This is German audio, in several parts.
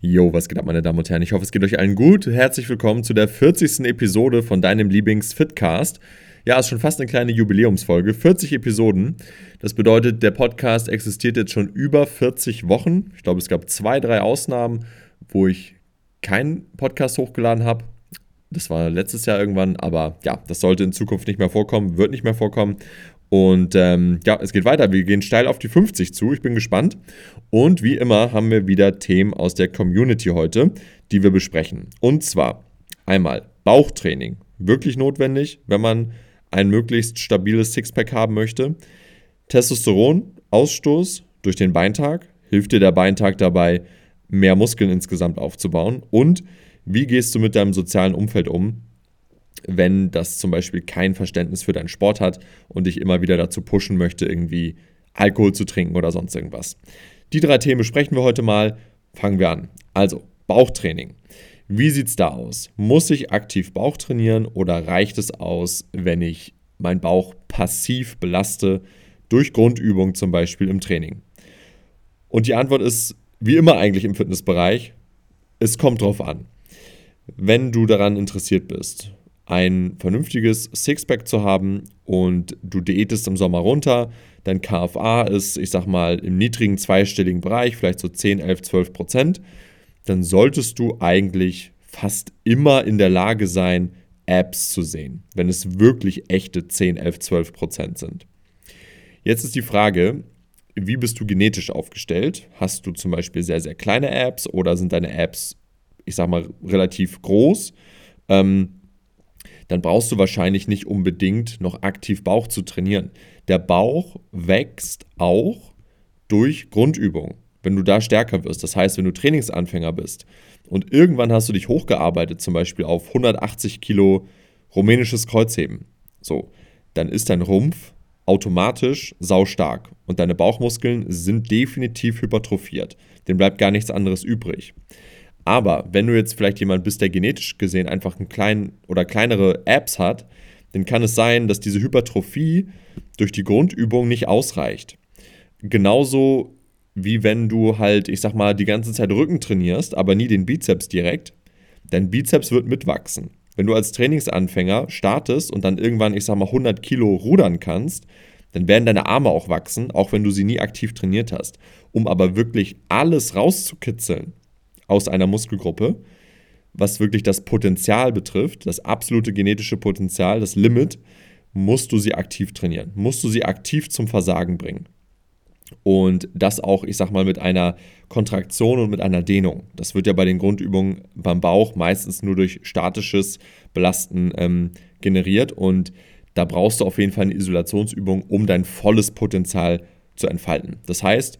Jo, was geht ab, meine Damen und Herren? Ich hoffe, es geht euch allen gut. Herzlich willkommen zu der 40. Episode von deinem Lieblings-Fitcast. Ja, ist schon fast eine kleine Jubiläumsfolge. 40 Episoden. Das bedeutet, der Podcast existiert jetzt schon über 40 Wochen. Ich glaube, es gab zwei, drei Ausnahmen, wo ich keinen Podcast hochgeladen habe. Das war letztes Jahr irgendwann, aber ja, das sollte in Zukunft nicht mehr vorkommen, wird nicht mehr vorkommen. Und ähm, ja, es geht weiter. Wir gehen steil auf die 50 zu. Ich bin gespannt. Und wie immer haben wir wieder Themen aus der Community heute, die wir besprechen. Und zwar einmal Bauchtraining. Wirklich notwendig, wenn man ein möglichst stabiles Sixpack haben möchte. Testosteron, Ausstoß durch den Beintag. Hilft dir der Beintag dabei, mehr Muskeln insgesamt aufzubauen? Und wie gehst du mit deinem sozialen Umfeld um? Wenn das zum Beispiel kein Verständnis für deinen Sport hat und dich immer wieder dazu pushen möchte, irgendwie Alkohol zu trinken oder sonst irgendwas. Die drei Themen besprechen wir heute mal. Fangen wir an. Also, Bauchtraining. Wie sieht es da aus? Muss ich aktiv Bauch trainieren oder reicht es aus, wenn ich meinen Bauch passiv belaste, durch Grundübung zum Beispiel im Training? Und die Antwort ist, wie immer eigentlich im Fitnessbereich, es kommt drauf an. Wenn du daran interessiert bist ein vernünftiges Sixpack zu haben und du diätest im Sommer runter, dein KFA ist, ich sag mal, im niedrigen zweistelligen Bereich, vielleicht so 10, 11, 12 Prozent, dann solltest du eigentlich fast immer in der Lage sein, Apps zu sehen, wenn es wirklich echte 10, 11, 12 Prozent sind. Jetzt ist die Frage, wie bist du genetisch aufgestellt? Hast du zum Beispiel sehr, sehr kleine Apps oder sind deine Apps, ich sag mal, relativ groß? Ähm, dann brauchst du wahrscheinlich nicht unbedingt noch aktiv Bauch zu trainieren. Der Bauch wächst auch durch Grundübung, wenn du da stärker wirst. Das heißt, wenn du Trainingsanfänger bist und irgendwann hast du dich hochgearbeitet, zum Beispiel auf 180 Kilo rumänisches Kreuzheben, so, dann ist dein Rumpf automatisch saustark und deine Bauchmuskeln sind definitiv hypertrophiert. Dem bleibt gar nichts anderes übrig. Aber wenn du jetzt vielleicht jemand bist, der genetisch gesehen einfach einen kleinen oder kleinere Apps hat, dann kann es sein, dass diese Hypertrophie durch die Grundübung nicht ausreicht. Genauso wie wenn du halt, ich sag mal, die ganze Zeit Rücken trainierst, aber nie den Bizeps direkt, dein Bizeps wird mitwachsen. Wenn du als Trainingsanfänger startest und dann irgendwann, ich sag mal, 100 Kilo rudern kannst, dann werden deine Arme auch wachsen, auch wenn du sie nie aktiv trainiert hast. Um aber wirklich alles rauszukitzeln, aus einer Muskelgruppe, was wirklich das Potenzial betrifft, das absolute genetische Potenzial, das Limit, musst du sie aktiv trainieren, musst du sie aktiv zum Versagen bringen. Und das auch, ich sag mal, mit einer Kontraktion und mit einer Dehnung. Das wird ja bei den Grundübungen beim Bauch meistens nur durch statisches Belasten ähm, generiert. Und da brauchst du auf jeden Fall eine Isolationsübung, um dein volles Potenzial zu entfalten. Das heißt,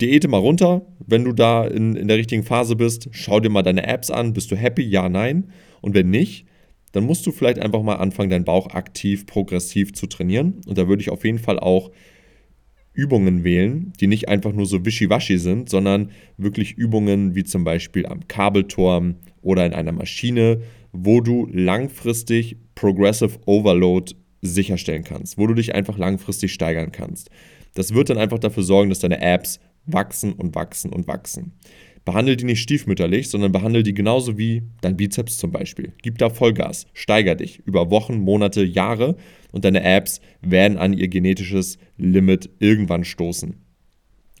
Diäte mal runter, wenn du da in, in der richtigen Phase bist. Schau dir mal deine Apps an. Bist du happy? Ja, nein. Und wenn nicht, dann musst du vielleicht einfach mal anfangen, deinen Bauch aktiv, progressiv zu trainieren. Und da würde ich auf jeden Fall auch Übungen wählen, die nicht einfach nur so wischiwaschi sind, sondern wirklich Übungen wie zum Beispiel am Kabelturm oder in einer Maschine, wo du langfristig Progressive Overload sicherstellen kannst, wo du dich einfach langfristig steigern kannst. Das wird dann einfach dafür sorgen, dass deine Apps wachsen und wachsen und wachsen. Behandle die nicht stiefmütterlich, sondern behandle die genauso wie dein Bizeps zum Beispiel. Gib da Vollgas, steiger dich über Wochen, Monate, Jahre und deine Apps werden an ihr genetisches Limit irgendwann stoßen.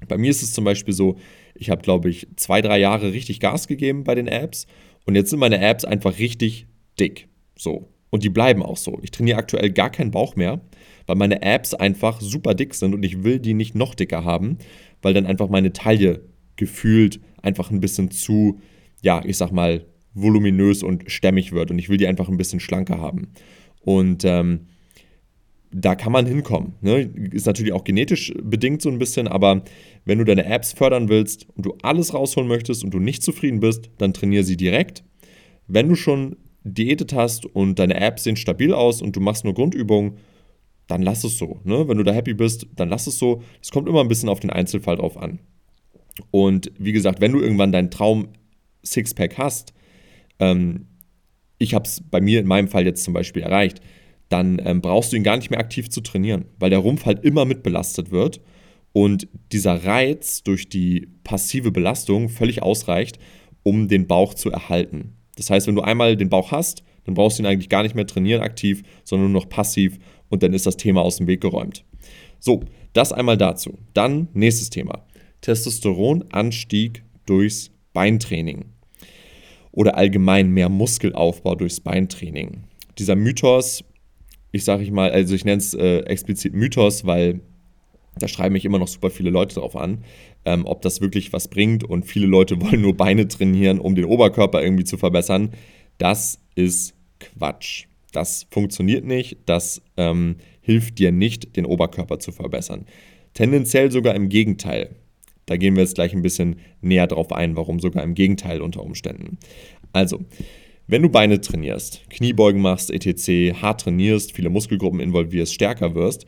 Bei mir ist es zum Beispiel so, ich habe, glaube ich, zwei, drei Jahre richtig Gas gegeben bei den Apps und jetzt sind meine Apps einfach richtig dick. So. Und die bleiben auch so. Ich trainiere aktuell gar keinen Bauch mehr, weil meine Apps einfach super dick sind und ich will die nicht noch dicker haben, weil dann einfach meine Taille gefühlt einfach ein bisschen zu, ja, ich sag mal, voluminös und stämmig wird und ich will die einfach ein bisschen schlanker haben. Und ähm, da kann man hinkommen. Ne? Ist natürlich auch genetisch bedingt so ein bisschen, aber wenn du deine Apps fördern willst und du alles rausholen möchtest und du nicht zufrieden bist, dann trainiere sie direkt. Wenn du schon diätet hast und deine Apps sehen stabil aus und du machst nur Grundübungen, dann lass es so. Ne? Wenn du da happy bist, dann lass es so. Es kommt immer ein bisschen auf den Einzelfall drauf an. Und wie gesagt, wenn du irgendwann deinen Traum Sixpack hast, ähm, ich habe es bei mir in meinem Fall jetzt zum Beispiel erreicht, dann ähm, brauchst du ihn gar nicht mehr aktiv zu trainieren, weil der Rumpf halt immer mit belastet wird und dieser Reiz durch die passive Belastung völlig ausreicht, um den Bauch zu erhalten. Das heißt, wenn du einmal den Bauch hast, dann brauchst du ihn eigentlich gar nicht mehr trainieren aktiv, sondern nur noch passiv und dann ist das Thema aus dem Weg geräumt. So, das einmal dazu. Dann nächstes Thema. Testosteronanstieg durchs Beintraining oder allgemein mehr Muskelaufbau durchs Beintraining. Dieser Mythos, ich sage ich mal, also ich nenne es äh, explizit Mythos, weil da schreiben mich immer noch super viele Leute drauf an, ähm, ob das wirklich was bringt und viele Leute wollen nur Beine trainieren, um den Oberkörper irgendwie zu verbessern. Das ist Quatsch. Das funktioniert nicht, das ähm, hilft dir nicht, den Oberkörper zu verbessern. Tendenziell sogar im Gegenteil. Da gehen wir jetzt gleich ein bisschen näher drauf ein, warum sogar im Gegenteil unter Umständen. Also, wenn du Beine trainierst, Kniebeugen machst, etc., hart trainierst, viele Muskelgruppen involvierst, stärker wirst,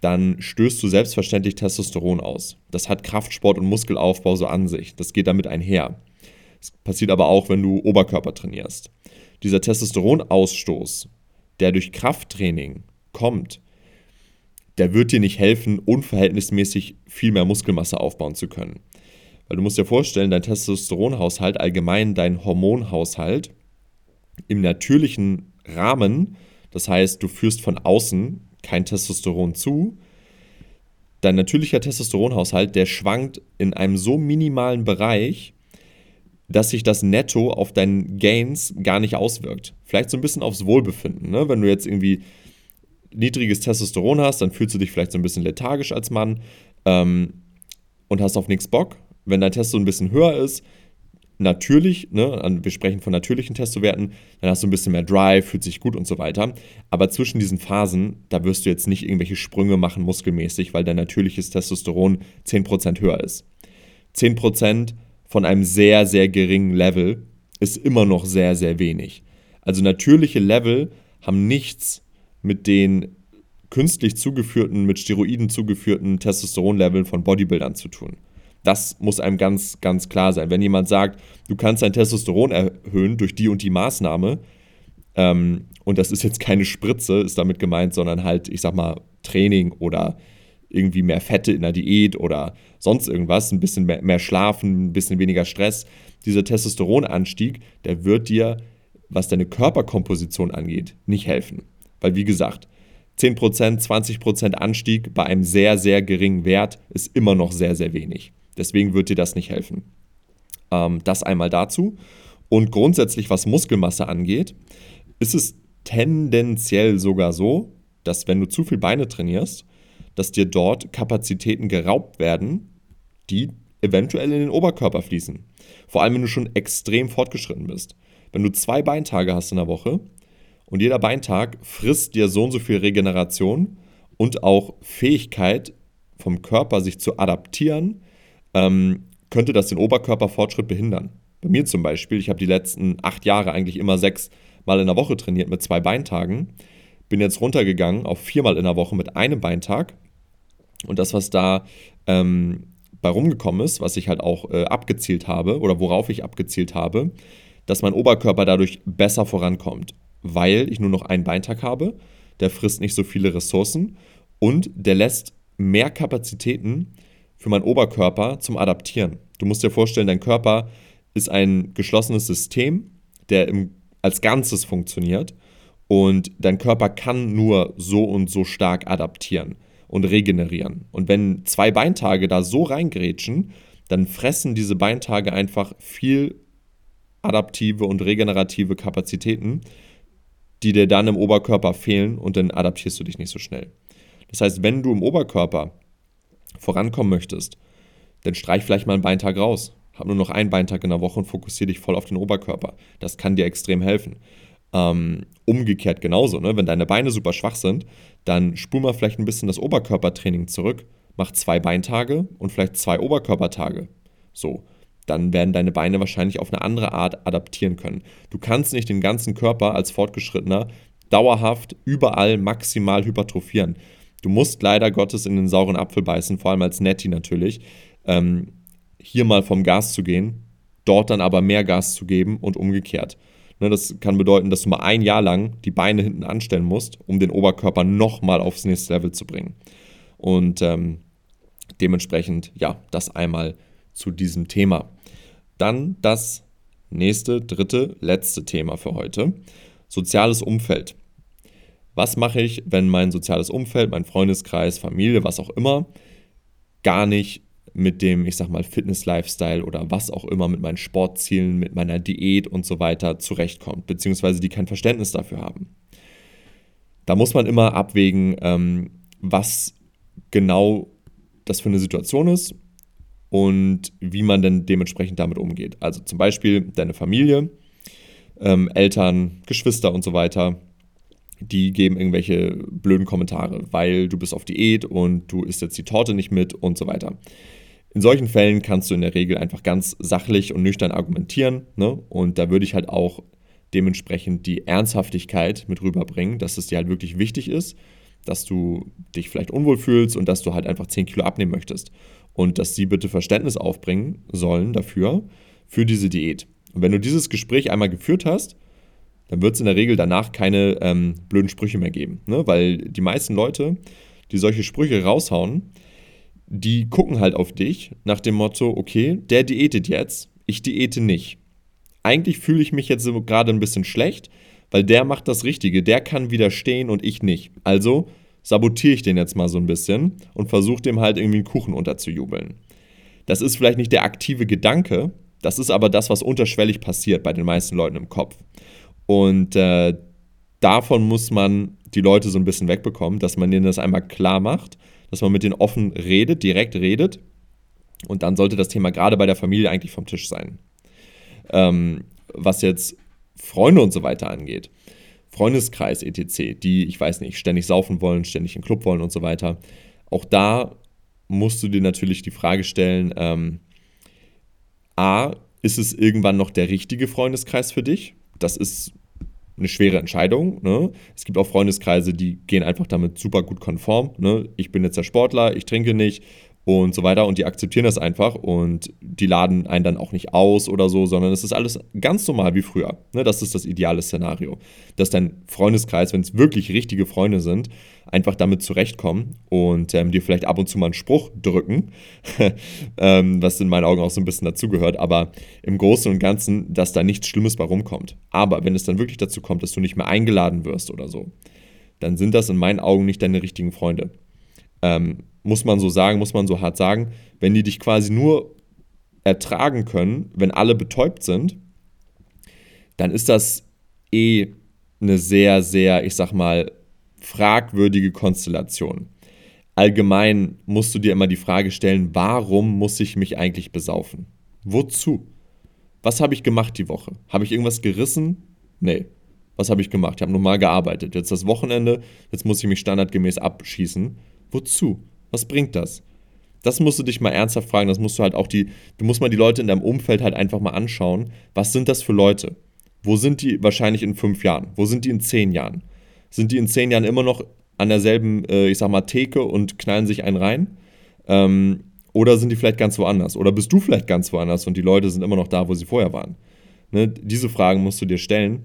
dann stößt du selbstverständlich Testosteron aus. Das hat Kraftsport und Muskelaufbau so an sich. Das geht damit einher. Das passiert aber auch, wenn du Oberkörper trainierst. Dieser Testosteronausstoß, der durch Krafttraining kommt, der wird dir nicht helfen, unverhältnismäßig viel mehr Muskelmasse aufbauen zu können. Weil du musst dir vorstellen, dein Testosteronhaushalt, allgemein dein Hormonhaushalt, im natürlichen Rahmen, das heißt, du führst von außen kein Testosteron zu, dein natürlicher Testosteronhaushalt, der schwankt in einem so minimalen Bereich, dass sich das Netto auf deinen Gains gar nicht auswirkt. Vielleicht so ein bisschen aufs Wohlbefinden. Ne? Wenn du jetzt irgendwie niedriges Testosteron hast, dann fühlst du dich vielleicht so ein bisschen lethargisch als Mann ähm, und hast auf nichts Bock. Wenn dein Testo ein bisschen höher ist, natürlich, ne, wir sprechen von natürlichen Testowerten, dann hast du ein bisschen mehr Drive, fühlt sich gut und so weiter. Aber zwischen diesen Phasen, da wirst du jetzt nicht irgendwelche Sprünge machen muskelmäßig, weil dein natürliches Testosteron 10% höher ist. 10% von einem sehr, sehr geringen Level ist immer noch sehr, sehr wenig. Also natürliche Level haben nichts mit den künstlich zugeführten, mit Steroiden zugeführten Testosteronleveln von Bodybuildern zu tun. Das muss einem ganz, ganz klar sein. Wenn jemand sagt, du kannst dein Testosteron erhöhen durch die und die Maßnahme, ähm, und das ist jetzt keine Spritze, ist damit gemeint, sondern halt, ich sag mal, Training oder irgendwie mehr Fette in der Diät oder sonst irgendwas, ein bisschen mehr, mehr Schlafen, ein bisschen weniger Stress. Dieser Testosteronanstieg, der wird dir, was deine Körperkomposition angeht, nicht helfen. Weil wie gesagt, 10%, 20% Anstieg bei einem sehr, sehr geringen Wert ist immer noch sehr, sehr wenig. Deswegen wird dir das nicht helfen. Ähm, das einmal dazu. Und grundsätzlich, was Muskelmasse angeht, ist es tendenziell sogar so, dass wenn du zu viel Beine trainierst, dass dir dort Kapazitäten geraubt werden, die eventuell in den Oberkörper fließen. Vor allem, wenn du schon extrem fortgeschritten bist. Wenn du zwei Beintage hast in der Woche, und jeder Beintag frisst dir so und so viel Regeneration und auch Fähigkeit vom Körper, sich zu adaptieren, ähm, könnte das den Oberkörperfortschritt behindern. Bei mir zum Beispiel, ich habe die letzten acht Jahre eigentlich immer sechs Mal in der Woche trainiert mit zwei Beintagen. Bin jetzt runtergegangen auf viermal in der Woche mit einem Beintag. Und das, was da ähm, bei rumgekommen ist, was ich halt auch äh, abgezielt habe oder worauf ich abgezielt habe, dass mein Oberkörper dadurch besser vorankommt weil ich nur noch einen Beintag habe. Der frisst nicht so viele Ressourcen und der lässt mehr Kapazitäten für meinen Oberkörper zum Adaptieren. Du musst dir vorstellen, dein Körper ist ein geschlossenes System, der im, als Ganzes funktioniert und dein Körper kann nur so und so stark adaptieren und regenerieren. Und wenn zwei Beintage da so reingrätschen, dann fressen diese Beintage einfach viel adaptive und regenerative Kapazitäten die dir dann im Oberkörper fehlen und dann adaptierst du dich nicht so schnell. Das heißt, wenn du im Oberkörper vorankommen möchtest, dann streich vielleicht mal einen Beintag raus. Hab nur noch einen Beintag in der Woche und fokussiere dich voll auf den Oberkörper. Das kann dir extrem helfen. Ähm, umgekehrt genauso, ne? wenn deine Beine super schwach sind, dann spul mal vielleicht ein bisschen das Oberkörpertraining zurück, mach zwei Beintage und vielleicht zwei Oberkörpertage. So, dann werden deine Beine wahrscheinlich auf eine andere Art adaptieren können. Du kannst nicht den ganzen Körper als Fortgeschrittener dauerhaft überall maximal hypertrophieren. Du musst leider Gottes in den sauren Apfel beißen, vor allem als Netty natürlich, ähm, hier mal vom Gas zu gehen, dort dann aber mehr Gas zu geben und umgekehrt. Ne, das kann bedeuten, dass du mal ein Jahr lang die Beine hinten anstellen musst, um den Oberkörper nochmal aufs nächste Level zu bringen. Und ähm, dementsprechend, ja, das einmal zu diesem Thema. Dann das nächste, dritte, letzte Thema für heute. Soziales Umfeld. Was mache ich, wenn mein soziales Umfeld, mein Freundeskreis, Familie, was auch immer, gar nicht mit dem, ich sag mal, Fitness-Lifestyle oder was auch immer, mit meinen Sportzielen, mit meiner Diät und so weiter zurechtkommt, beziehungsweise die kein Verständnis dafür haben. Da muss man immer abwägen, ähm, was genau das für eine Situation ist und wie man denn dementsprechend damit umgeht. Also zum Beispiel deine Familie, ähm, Eltern, Geschwister und so weiter, die geben irgendwelche blöden Kommentare, weil du bist auf Diät und du isst jetzt die Torte nicht mit und so weiter. In solchen Fällen kannst du in der Regel einfach ganz sachlich und nüchtern argumentieren. Ne? Und da würde ich halt auch dementsprechend die Ernsthaftigkeit mit rüberbringen, dass es dir halt wirklich wichtig ist, dass du dich vielleicht unwohl fühlst und dass du halt einfach 10 Kilo abnehmen möchtest. Und dass sie bitte Verständnis aufbringen sollen dafür, für diese Diät. Und wenn du dieses Gespräch einmal geführt hast, dann wird es in der Regel danach keine ähm, blöden Sprüche mehr geben. Ne? Weil die meisten Leute, die solche Sprüche raushauen, die gucken halt auf dich nach dem Motto, okay, der diätet jetzt, ich diäte nicht. Eigentlich fühle ich mich jetzt gerade ein bisschen schlecht, weil der macht das Richtige, der kann widerstehen und ich nicht. Also sabotiere ich den jetzt mal so ein bisschen und versuche dem halt irgendwie einen Kuchen unterzujubeln. Das ist vielleicht nicht der aktive Gedanke, das ist aber das, was unterschwellig passiert bei den meisten Leuten im Kopf. Und äh, davon muss man die Leute so ein bisschen wegbekommen, dass man denen das einmal klar macht, dass man mit denen offen redet, direkt redet. Und dann sollte das Thema gerade bei der Familie eigentlich vom Tisch sein. Ähm, was jetzt Freunde und so weiter angeht, Freundeskreis etc., die, ich weiß nicht, ständig saufen wollen, ständig in den Club wollen und so weiter, auch da musst du dir natürlich die Frage stellen, ähm, A, ist es irgendwann noch der richtige Freundeskreis für dich? Das ist eine schwere Entscheidung. Ne? Es gibt auch Freundeskreise, die gehen einfach damit super gut konform. Ne? Ich bin jetzt der Sportler, ich trinke nicht und so weiter und die akzeptieren das einfach und die laden einen dann auch nicht aus oder so, sondern es ist alles ganz normal wie früher. Ne? Das ist das ideale Szenario. Dass dein Freundeskreis, wenn es wirklich richtige Freunde sind, einfach damit zurechtkommen und ähm, dir vielleicht ab und zu mal einen Spruch drücken, ähm, was in meinen Augen auch so ein bisschen dazugehört, aber im Großen und Ganzen, dass da nichts Schlimmes bei rumkommt. Aber wenn es dann wirklich dazu kommt, dass du nicht mehr eingeladen wirst oder so, dann sind das in meinen Augen nicht deine richtigen Freunde. Ähm, muss man so sagen, muss man so hart sagen, wenn die dich quasi nur ertragen können, wenn alle betäubt sind, dann ist das eh eine sehr, sehr, ich sag mal, fragwürdige Konstellation. Allgemein musst du dir immer die Frage stellen, warum muss ich mich eigentlich besaufen? Wozu? Was habe ich gemacht die Woche? Habe ich irgendwas gerissen? Nee. Was habe ich gemacht? Ich habe normal gearbeitet. Jetzt das Wochenende, jetzt muss ich mich standardgemäß abschießen. Wozu? Was bringt das? Das musst du dich mal ernsthaft fragen. Das musst du halt auch die, du musst mal die Leute in deinem Umfeld halt einfach mal anschauen. Was sind das für Leute? Wo sind die wahrscheinlich in fünf Jahren? Wo sind die in zehn Jahren? Sind die in zehn Jahren immer noch an derselben, äh, ich sag mal, Theke und knallen sich einen rein? Ähm, oder sind die vielleicht ganz woanders? Oder bist du vielleicht ganz woanders und die Leute sind immer noch da, wo sie vorher waren? Ne? Diese Fragen musst du dir stellen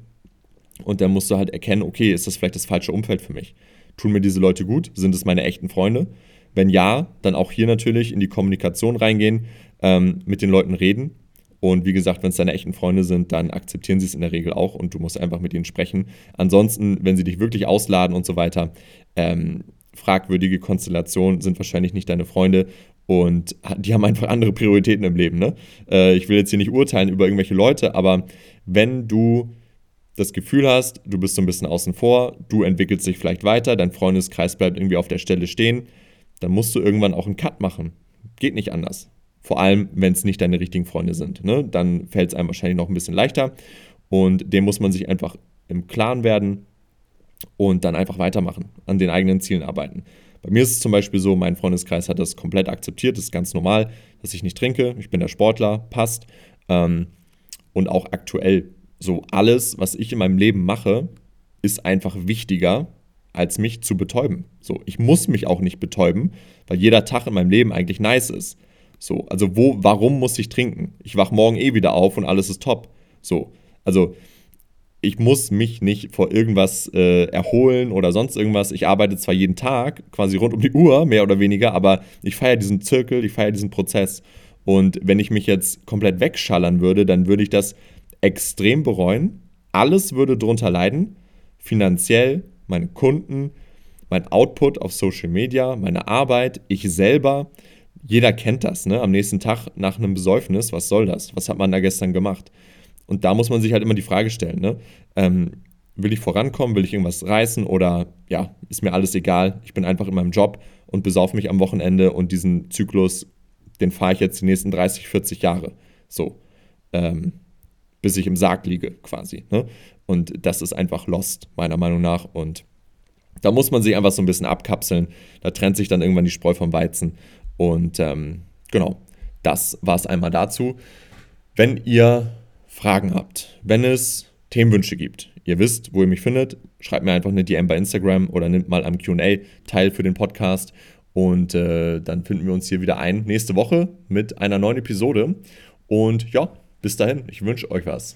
und dann musst du halt erkennen, okay, ist das vielleicht das falsche Umfeld für mich? Tun mir diese Leute gut? Sind es meine echten Freunde? Wenn ja, dann auch hier natürlich in die Kommunikation reingehen, ähm, mit den Leuten reden und wie gesagt, wenn es deine echten Freunde sind, dann akzeptieren sie es in der Regel auch und du musst einfach mit ihnen sprechen. Ansonsten, wenn sie dich wirklich ausladen und so weiter, ähm, fragwürdige Konstellationen sind wahrscheinlich nicht deine Freunde und die haben einfach andere Prioritäten im Leben. Ne? Äh, ich will jetzt hier nicht urteilen über irgendwelche Leute, aber wenn du das Gefühl hast, du bist so ein bisschen außen vor, du entwickelst dich vielleicht weiter, dein Freundeskreis bleibt irgendwie auf der Stelle stehen, dann musst du irgendwann auch einen Cut machen. Geht nicht anders. Vor allem, wenn es nicht deine richtigen Freunde sind. Ne? Dann fällt es einem wahrscheinlich noch ein bisschen leichter. Und dem muss man sich einfach im Klaren werden und dann einfach weitermachen, an den eigenen Zielen arbeiten. Bei mir ist es zum Beispiel so, mein Freundeskreis hat das komplett akzeptiert, das ist ganz normal, dass ich nicht trinke, ich bin der Sportler, passt. Ähm, und auch aktuell so alles, was ich in meinem Leben mache, ist einfach wichtiger, als mich zu betäuben. So, ich muss mich auch nicht betäuben, weil jeder Tag in meinem Leben eigentlich nice ist. So, also wo, warum muss ich trinken? Ich wach morgen eh wieder auf und alles ist top. So, also ich muss mich nicht vor irgendwas äh, erholen oder sonst irgendwas. Ich arbeite zwar jeden Tag, quasi rund um die Uhr, mehr oder weniger, aber ich feiere diesen Zirkel, ich feiere diesen Prozess. Und wenn ich mich jetzt komplett wegschallern würde, dann würde ich das extrem bereuen. Alles würde darunter leiden. Finanziell, meine Kunden, mein Output auf Social Media, meine Arbeit, ich selber. Jeder kennt das, ne? Am nächsten Tag nach einem Besäufnis, was soll das? Was hat man da gestern gemacht? Und da muss man sich halt immer die Frage stellen, ne? Ähm, will ich vorankommen, will ich irgendwas reißen oder ja, ist mir alles egal, ich bin einfach in meinem Job und besaufe mich am Wochenende und diesen Zyklus, den fahre ich jetzt die nächsten 30, 40 Jahre. So. Ähm, bis ich im Sarg liege, quasi. Ne? Und das ist einfach lost, meiner Meinung nach. Und da muss man sich einfach so ein bisschen abkapseln. Da trennt sich dann irgendwann die Spreu vom Weizen. Und ähm, genau, das war es einmal dazu. Wenn ihr Fragen habt, wenn es Themenwünsche gibt, ihr wisst, wo ihr mich findet, schreibt mir einfach eine DM bei Instagram oder nimmt mal am QA teil für den Podcast. Und äh, dann finden wir uns hier wieder ein nächste Woche mit einer neuen Episode. Und ja, bis dahin, ich wünsche euch was.